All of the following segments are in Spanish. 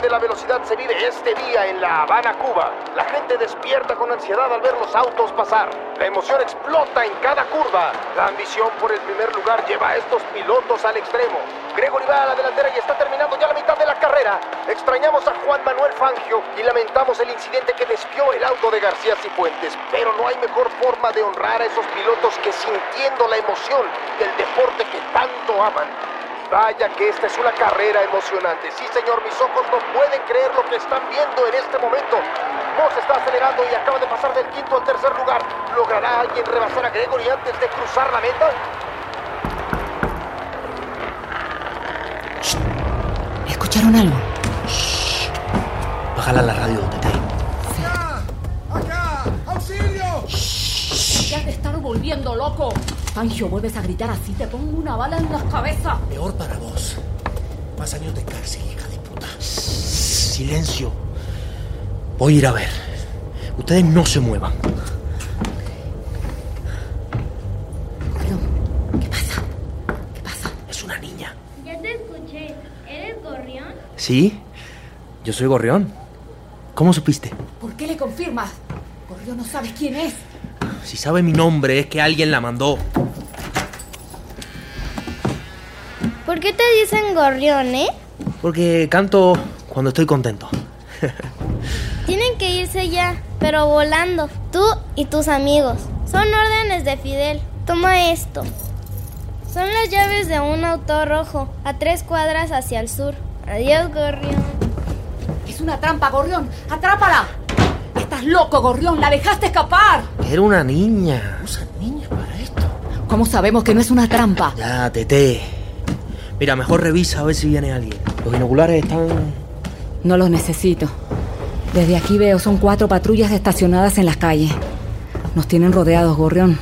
de la velocidad se vive este día en La Habana, Cuba. La gente despierta con ansiedad al ver los autos pasar. La emoción explota en cada curva. La ambición por el primer lugar lleva a estos pilotos al extremo. Gregory va a la delantera y está terminando ya la mitad de la carrera. Extrañamos a Juan Manuel Fangio y lamentamos el incidente que desvió el auto de García Cifuentes. Pero no hay mejor forma de honrar a esos pilotos que sintiendo la emoción del deporte que tanto aman. Vaya que esta es una carrera emocionante. Sí, señor, mis ojos no pueden creer lo que están viendo en este momento. Moss está acelerando y acaba de pasar del quinto al tercer lugar. ¿Logrará alguien rebasar a Gregory antes de cruzar la meta? ¿Escucharon algo? Bájala la radio, Tete. ¡Acá! ¡Acá! ¡Auxilio! Ya te estás volviendo loco. Fangio, vuelves a gritar así, te pongo una bala en la cabeza. Peor para vos. Más años de cárcel, hija de puta. Silencio. Voy a ir a ver. Ustedes no se muevan. Gorrión, ¿qué pasa? ¿Qué pasa? Es una niña. Ya te escuché. ¿Eres gorrión? ¿Sí? Yo soy Gorrión. ¿Cómo supiste? ¿Por qué le confirmas? Gorrión no sabes quién es. Si sabe mi nombre es que alguien la mandó. ¿Por qué te dicen gorrión, eh? Porque canto cuando estoy contento. Tienen que irse ya, pero volando. Tú y tus amigos. Son órdenes de Fidel. Toma esto. Son las llaves de un auto rojo, a tres cuadras hacia el sur. Adiós, gorrión. Es una trampa, Gorrión. ¡Atrápala! Estás loco, Gorrión. La dejaste escapar. Era una niña. Usan niñas para esto. ¿Cómo sabemos que no es una trampa? Ya, Tete. Mira, mejor revisa a ver si viene alguien. Los binoculares están... No los necesito. Desde aquí veo son cuatro patrullas estacionadas en las calles. Nos tienen rodeados, Gorrión.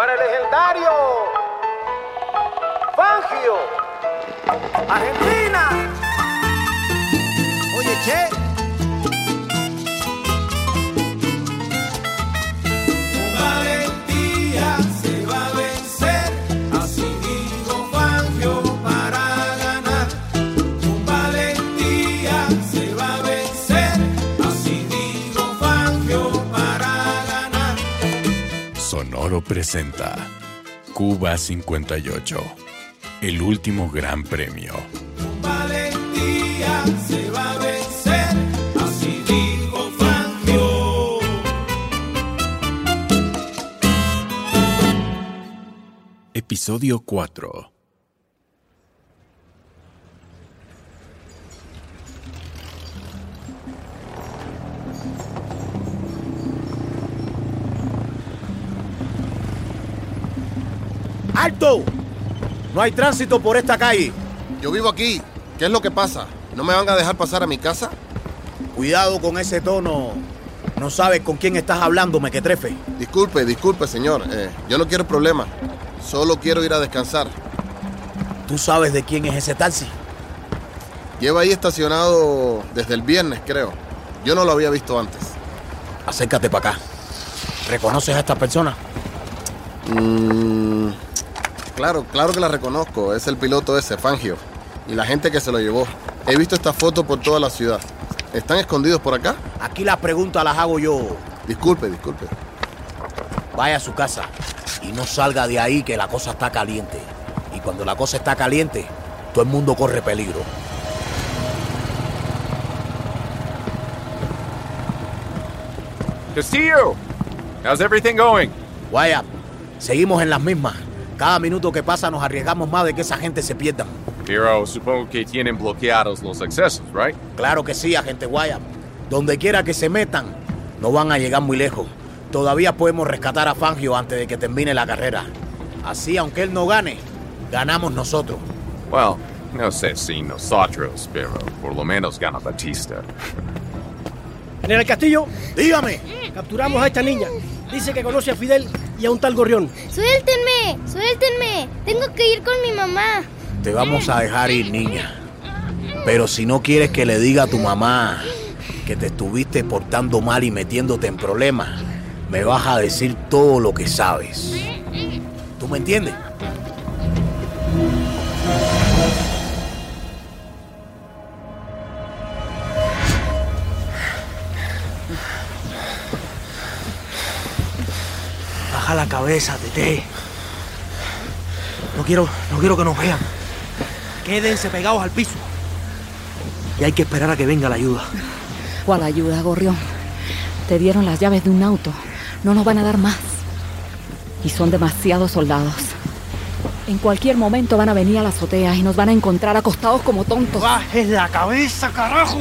Para el legendario Fangio. ¡Argentina! Oye, che. Sonoro presenta Cuba 58, el último gran premio. Valentía se va a vencer, así dijo Fangio. Episodio 4. ¡Alto! No hay tránsito por esta calle. Yo vivo aquí. ¿Qué es lo que pasa? ¿No me van a dejar pasar a mi casa? Cuidado con ese tono. No sabes con quién estás hablando, mequetrefe. Disculpe, disculpe, señor. Eh, yo no quiero problemas. Solo quiero ir a descansar. ¿Tú sabes de quién es ese taxi? Lleva ahí estacionado desde el viernes, creo. Yo no lo había visto antes. Acércate para acá. ¿Reconoces a esta persona? Mm, claro, claro que la reconozco. Es el piloto ese, Fangio. Y la gente que se lo llevó. He visto esta foto por toda la ciudad. ¿Están escondidos por acá? Aquí las preguntas las hago yo. Disculpe, disculpe. Vaya a su casa y no salga de ahí que la cosa está caliente. Y cuando la cosa está caliente, todo el mundo corre peligro. Castillo, how's everything going? Vaya, seguimos en las mismas. Cada minuto que pasa nos arriesgamos más de que esa gente se pierda. Pero supongo que tienen bloqueados los accesos, right? Claro que sí, agente Guaya. Donde quiera que se metan, no van a llegar muy lejos. Todavía podemos rescatar a Fangio antes de que termine la carrera. Así, aunque él no gane, ganamos nosotros. Well, no sé si nosotros, pero por lo menos gana Batista. General Castillo, Dígame. capturamos a esta niña. Dice que conoce a Fidel y a un tal Gorrión. Suéltenme, suéltenme. Tengo que ir con mi mamá. Te vamos a dejar ir, niña. Pero si no quieres que le diga a tu mamá que te estuviste portando mal y metiéndote en problemas, me vas a decir todo lo que sabes. ¿Tú me entiendes? Baja la cabeza, Tete. No quiero, no quiero que nos vean. Quédense pegados al piso. Y hay que esperar a que venga la ayuda. ¿Cuál ayuda, Gorrión? Te dieron las llaves de un auto. No nos van a dar más. Y son demasiados soldados. En cualquier momento van a venir a la azotea y nos van a encontrar acostados como tontos. Bajes la cabeza, carajo.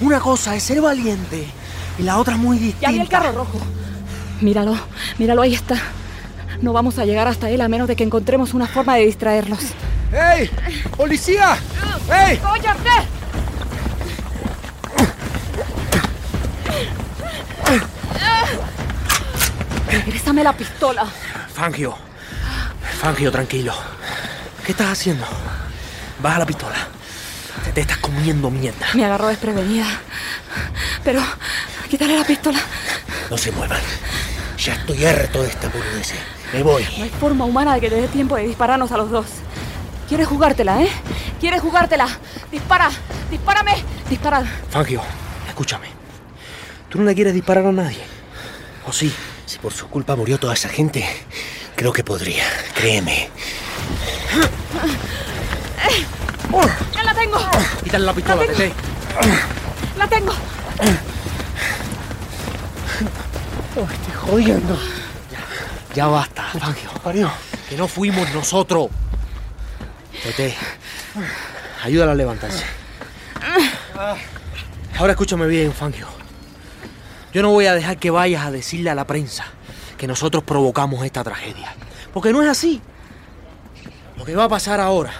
Una cosa es ser valiente y la otra es muy distinta. Ya vi el carro rojo. Míralo, míralo, ahí está. No vamos a llegar hasta él a menos de que encontremos una forma de distraerlos. ¡Ey! ¡Policía! ¡Ey! ¡Cóllate! Regrésame la pistola. Fangio. Fangio, tranquilo. ¿Qué estás haciendo? Baja la pistola. Te, te estás comiendo mierda. Me agarró desprevenida. Pero, quítale la pistola. No se muevan. Ya estoy harto de esta boludez. Me voy. No hay forma humana de que te dé tiempo de dispararnos a los dos. ¿Quieres jugártela, eh? ¿Quieres jugártela? Dispara, dispárame, dispara. Fangio, escúchame. Tú no le quieres disparar a nadie. ¿O sí? Si por su culpa murió toda esa gente, creo que podría. Créeme. ¡Ya la tengo! Quítale la pistola, La tengo. Tete. ¡La tengo! estoy jodiendo. Ya, ya basta, Fangio. Que no fuimos nosotros. Tete, ayúdala a levantarse. Ahora escúchame bien, Fangio. Yo no voy a dejar que vayas a decirle a la prensa que nosotros provocamos esta tragedia. Porque no es así. Lo que va a pasar ahora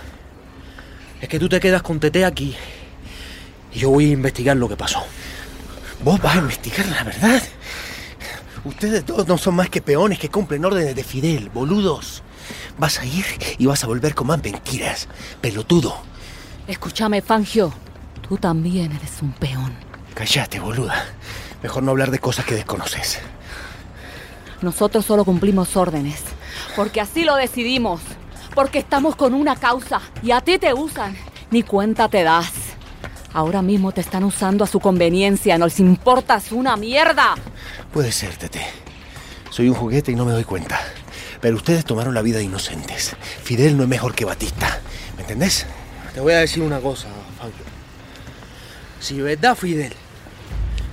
es que tú te quedas con Tete aquí y yo voy a investigar lo que pasó. ¿Vos vas a investigar la verdad? Ustedes todos no son más que peones que cumplen órdenes de Fidel, boludos. Vas a ir y vas a volver con más mentiras, pelotudo. Escúchame, Fangio. Tú también eres un peón. Cállate, boluda. Mejor no hablar de cosas que desconoces. Nosotros solo cumplimos órdenes. Porque así lo decidimos. Porque estamos con una causa. Y a ti te usan. Ni cuenta te das. Ahora mismo te están usando a su conveniencia. No les importas una mierda. Puede ser, Tete. Soy un juguete y no me doy cuenta. Pero ustedes tomaron la vida de inocentes. Fidel no es mejor que Batista. ¿Me entendés? Te voy a decir una cosa, Fangio. Si verdad Fidel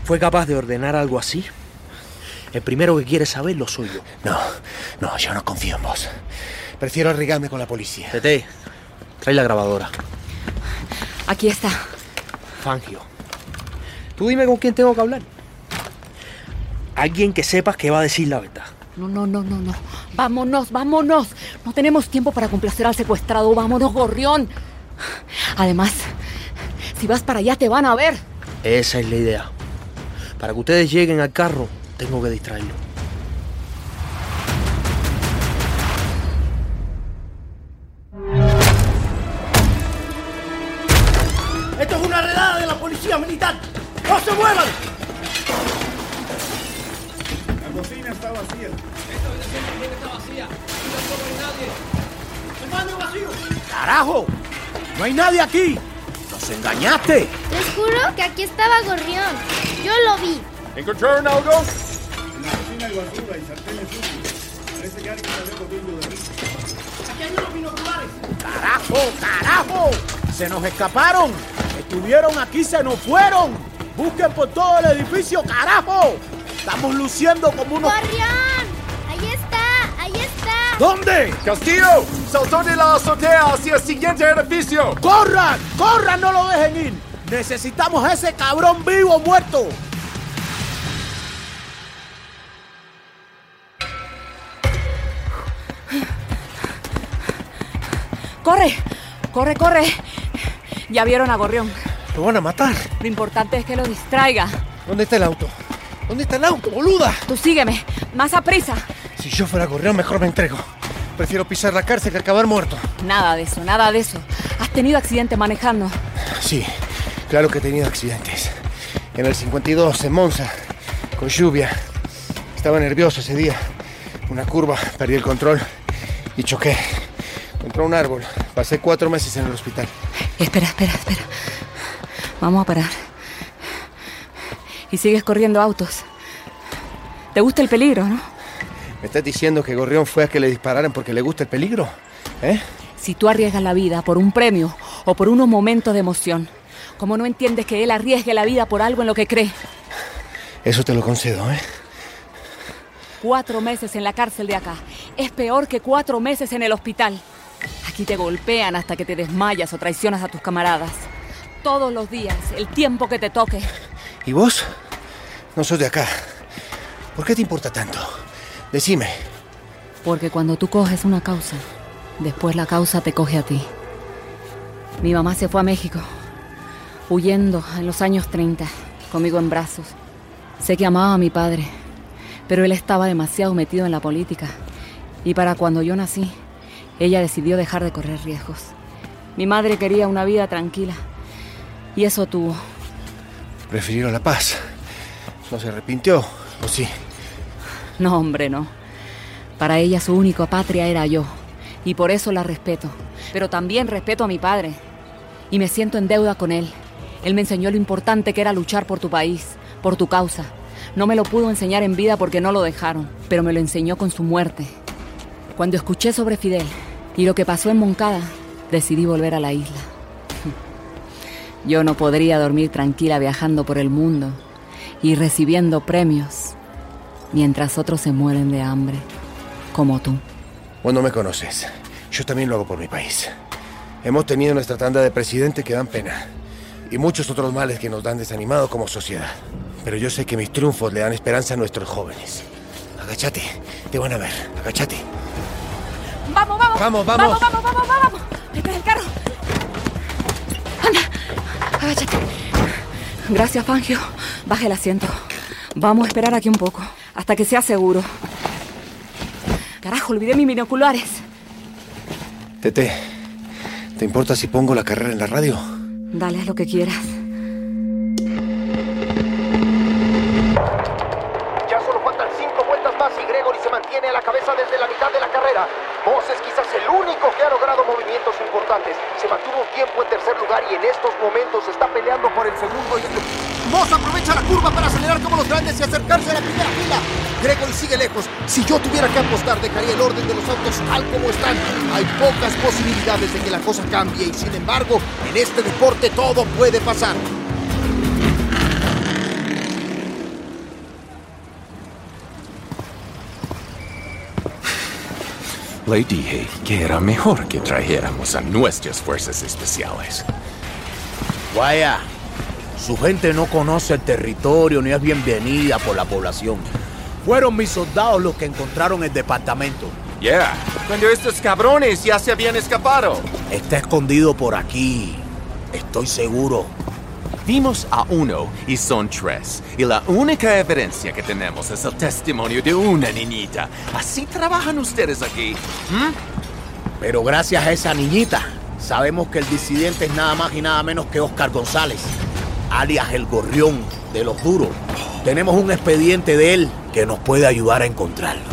fue capaz de ordenar algo así, el primero que quiere saberlo soy yo. No, no, yo no confío en vos. Prefiero arriesgarme con la policía. Tete, trae la grabadora. Aquí está. Fangio. Tú dime con quién tengo que hablar. Alguien que sepas que va a decir la verdad. No, no, no, no, no. Vámonos, vámonos. No tenemos tiempo para complacer al secuestrado. Vámonos, gorrión. Además, si vas para allá te van a ver. Esa es la idea. Para que ustedes lleguen al carro, tengo que distraerlo. ¡Esto es una redada de la policía militar! ¡No se muevan! La cocina está vacía. ¡El baño vacío! ¡Carajo! ¡No hay nadie aquí! ¡Nos engañaste! Les juro que aquí estaba Gorrión. Yo lo vi. ¿Encontraron algo? En la cocina hay basura y sartenes sucios. Parece que alguien salió corriendo de ahí. ¡Aquí hay unos binoculares! ¡Carajo! ¡Carajo! ¡Se nos escaparon! ¡Estuvieron aquí, se nos fueron! ¡Busquen por todo el edificio, carajo! Estamos luciendo como unos... ¡Gorrión! Ahí está, ahí está. ¿Dónde? ¡Castillo! ¡Saltó de la azotea hacia el siguiente edificio! ¡Corran! ¡Corran! ¡No lo dejen ir! ¡Necesitamos a ese cabrón vivo o muerto! ¡Corre! ¡Corre, corre! Ya vieron a Gorrión. Lo van a matar. Lo importante es que lo distraiga. ¿Dónde está el auto? ¿Dónde está el auto, boluda? Tú sígueme. Más a prisa. Si yo fuera correo, mejor me entrego. Prefiero pisar la cárcel que acabar muerto. Nada de eso, nada de eso. Has tenido accidente manejando. Sí, claro que he tenido accidentes. En el 52, en Monza, con lluvia. Estaba nervioso ese día. Una curva, perdí el control y choqué contra un árbol. Pasé cuatro meses en el hospital. Espera, espera, espera. Vamos a parar. Y sigues corriendo autos. ¿Te gusta el peligro, no? ¿Me estás diciendo que Gorrión fue a que le dispararan porque le gusta el peligro? ¿Eh? Si tú arriesgas la vida por un premio o por unos momentos de emoción, ¿cómo no entiendes que él arriesgue la vida por algo en lo que cree? Eso te lo concedo, ¿eh? Cuatro meses en la cárcel de acá es peor que cuatro meses en el hospital. Aquí te golpean hasta que te desmayas o traicionas a tus camaradas. Todos los días, el tiempo que te toque. ¿Y vos? No sos de acá. ¿Por qué te importa tanto? Decime. Porque cuando tú coges una causa, después la causa te coge a ti. Mi mamá se fue a México, huyendo en los años 30, conmigo en brazos. Sé que amaba a mi padre, pero él estaba demasiado metido en la política. Y para cuando yo nací, ella decidió dejar de correr riesgos. Mi madre quería una vida tranquila. Y eso tuvo. Prefirió la paz. ¿No se arrepintió? ¿O sí? No, hombre, no. Para ella su única patria era yo. Y por eso la respeto. Pero también respeto a mi padre. Y me siento en deuda con él. Él me enseñó lo importante que era luchar por tu país, por tu causa. No me lo pudo enseñar en vida porque no lo dejaron, pero me lo enseñó con su muerte. Cuando escuché sobre Fidel y lo que pasó en Moncada, decidí volver a la isla. Yo no podría dormir tranquila viajando por el mundo y recibiendo premios mientras otros se mueren de hambre, como tú. Vos no me conoces. Yo también lo hago por mi país. Hemos tenido nuestra tanda de presidentes que dan pena. Y muchos otros males que nos dan desanimado como sociedad. Pero yo sé que mis triunfos le dan esperanza a nuestros jóvenes. Agáchate, te van a ver. Agáchate. Vamos, vamos. Vamos, vamos. Vamos, vamos, vamos, vamos. Espera el carro. Anda, agáchate. Gracias, Fangio. Baje el asiento. Vamos a esperar aquí un poco, hasta que sea seguro. Carajo, olvidé mis binoculares. Tete, ¿te importa si pongo la carrera en la radio? Dale, haz lo que quieras. Ya solo faltan cinco vueltas más y Gregory se mantiene a la cabeza desde la mitad de la carrera. Moss es quizás el único que ha logrado movimientos importantes. Se mantuvo un tiempo en tercer lugar y en estos momentos está peleando por el segundo y... Moss aprovecha la curva para acelerar como los grandes y acercarse a la primera fila. Gregory sigue lejos. Si yo tuviera que apostar, dejaría el orden de los autos tal como están. Hay pocas posibilidades de que la cosa cambie y sin embargo, en este deporte todo puede pasar. Le dije que era mejor que trajéramos a nuestras fuerzas especiales. Vaya, su gente no conoce el territorio ni es bienvenida por la población. Fueron mis soldados los que encontraron el departamento. Yeah, cuando estos cabrones ya se habían escapado. Está escondido por aquí. Estoy seguro. Vimos a uno y son tres. Y la única evidencia que tenemos es el testimonio de una niñita. ¿Así trabajan ustedes aquí? ¿Mm? Pero gracias a esa niñita, sabemos que el disidente es nada más y nada menos que Oscar González, alias el gorrión de los duros. Tenemos un expediente de él que nos puede ayudar a encontrarlo.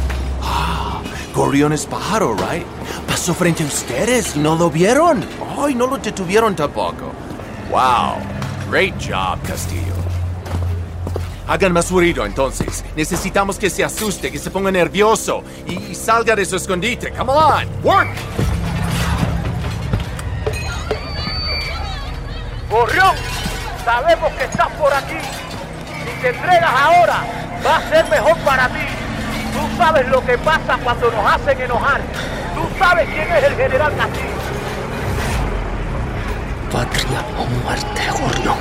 Ah, Gorrión es pájaro, right? Pasó frente a ustedes y no lo vieron. Ay, no lo detuvieron tampoco. Wow, great job, Castillo. Hagan más ruido entonces. Necesitamos que se asuste, que se ponga nervioso y, salga de su escondite. Come on, work. Gorrión, sabemos que estás por aquí. Si te entregas ahora, va a ser mejor para ti. Tú sabes lo que pasa cuando nos hacen enojar. Tú sabes quién es el general Castillo. Patria o muerte, Gorrión.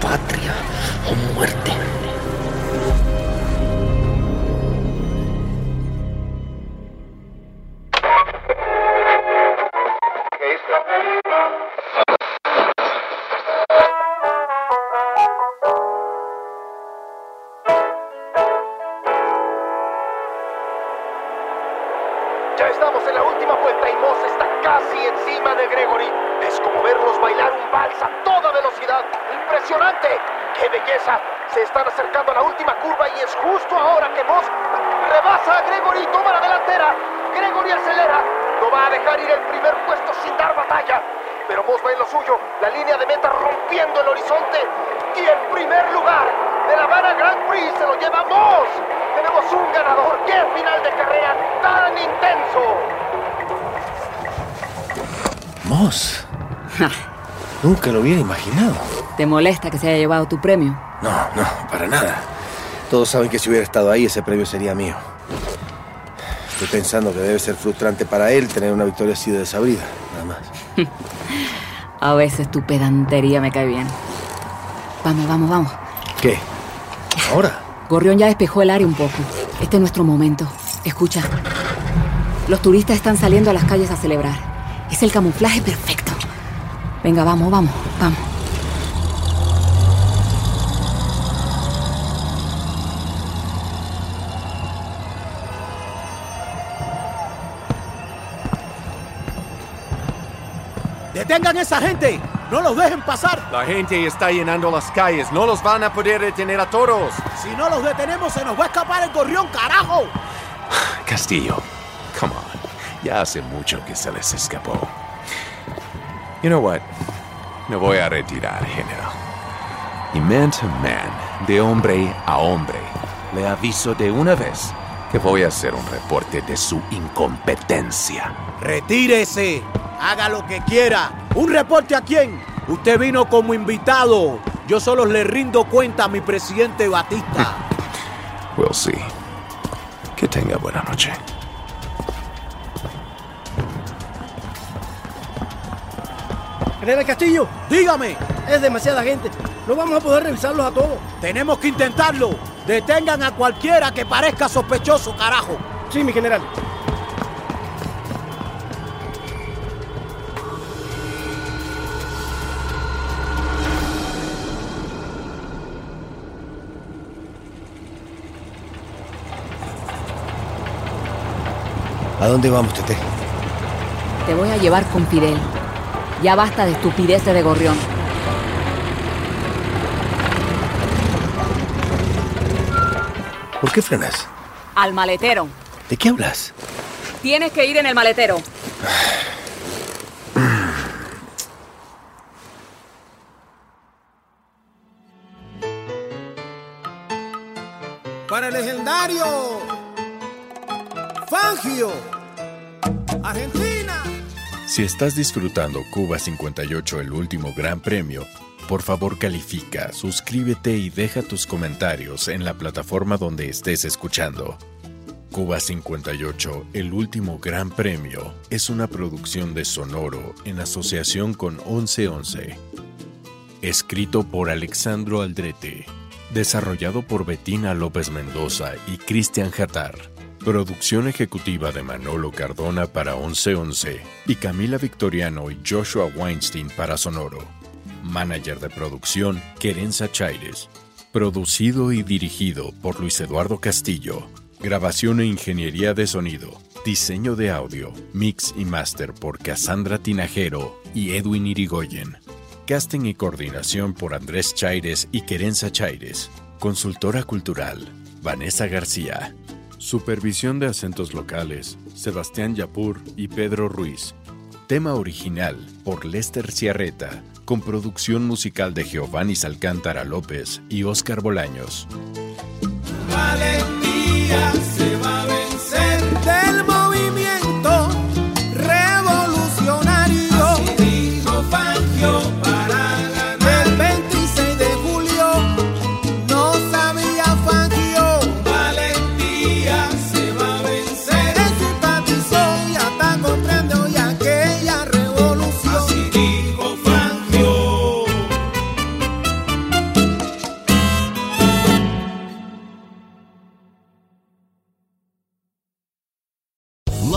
Patria o muerte. Es justo ahora que Moss rebasa a Gregory y toma la delantera. Gregory acelera. No va a dejar ir el primer puesto sin dar batalla. Pero Moss va en lo suyo. La línea de meta rompiendo el horizonte. Y el primer lugar de la Habana Grand Prix se lo lleva Moss. Tenemos un ganador. ¡Qué final de carrera tan intenso! Moss. Nunca lo hubiera imaginado. ¿Te molesta que se haya llevado tu premio? No, no, para nada. Todos saben que si hubiera estado ahí, ese premio sería mío. Estoy pensando que debe ser frustrante para él tener una victoria así de desabrida, nada más. A veces tu pedantería me cae bien. Vamos, vamos, vamos. ¿Qué? ¿Ahora? Gorrión ya despejó el área un poco. Este es nuestro momento. Escucha. Los turistas están saliendo a las calles a celebrar. Es el camuflaje perfecto. Venga, vamos, vamos, vamos. ¡Detengan a esa gente! ¡No los dejen pasar! La gente está llenando las calles. No los van a poder detener a todos. Si no los detenemos, se nos va a escapar el gorrión, carajo. Castillo, come on. Ya hace mucho que se les escapó. You know what? Me voy a retirar, general. Y man to man, de hombre a hombre, le aviso de una vez que voy a hacer un reporte de su incompetencia. Retírese. Haga lo que quiera. ¿Un reporte a quién? Usted vino como invitado. Yo solo le rindo cuenta a mi presidente Batista. We'll see. Que tenga buena noche. General Castillo, Dígame, es demasiada gente. No vamos a poder revisarlos a todos. tenemos que intentarlo. Detengan a cualquiera que parezca sospechoso, carajo. Sí, mi general. ¿A dónde vamos, Tete? Te voy a llevar con Fidel. Ya basta de estupideces de Gorrión. ¿Por qué frenas? Al maletero. ¿De qué hablas? Tienes que ir en el maletero. Para el legendario Fangio, Argentina. Si estás disfrutando Cuba 58, el último gran premio, por favor califica, suscríbete y deja tus comentarios en la plataforma donde estés escuchando. Cuba 58, el último gran premio, es una producción de Sonoro en asociación con 1111. Escrito por Alexandro Aldrete. Desarrollado por Betina López Mendoza y Cristian Jatar. Producción ejecutiva de Manolo Cardona para 1111 y Camila Victoriano y Joshua Weinstein para Sonoro. Manager de producción, Querenza Chaires. Producido y dirigido por Luis Eduardo Castillo. Grabación e ingeniería de sonido. Diseño de audio, mix y master por Cassandra Tinajero y Edwin Irigoyen. Casting y coordinación por Andrés Chaires y Querenza Chaires. Consultora cultural, Vanessa García. Supervisión de acentos locales, Sebastián Yapur y Pedro Ruiz. Tema original por Lester Ciarreta, con producción musical de Giovanni Alcántara López y Óscar Bolaños.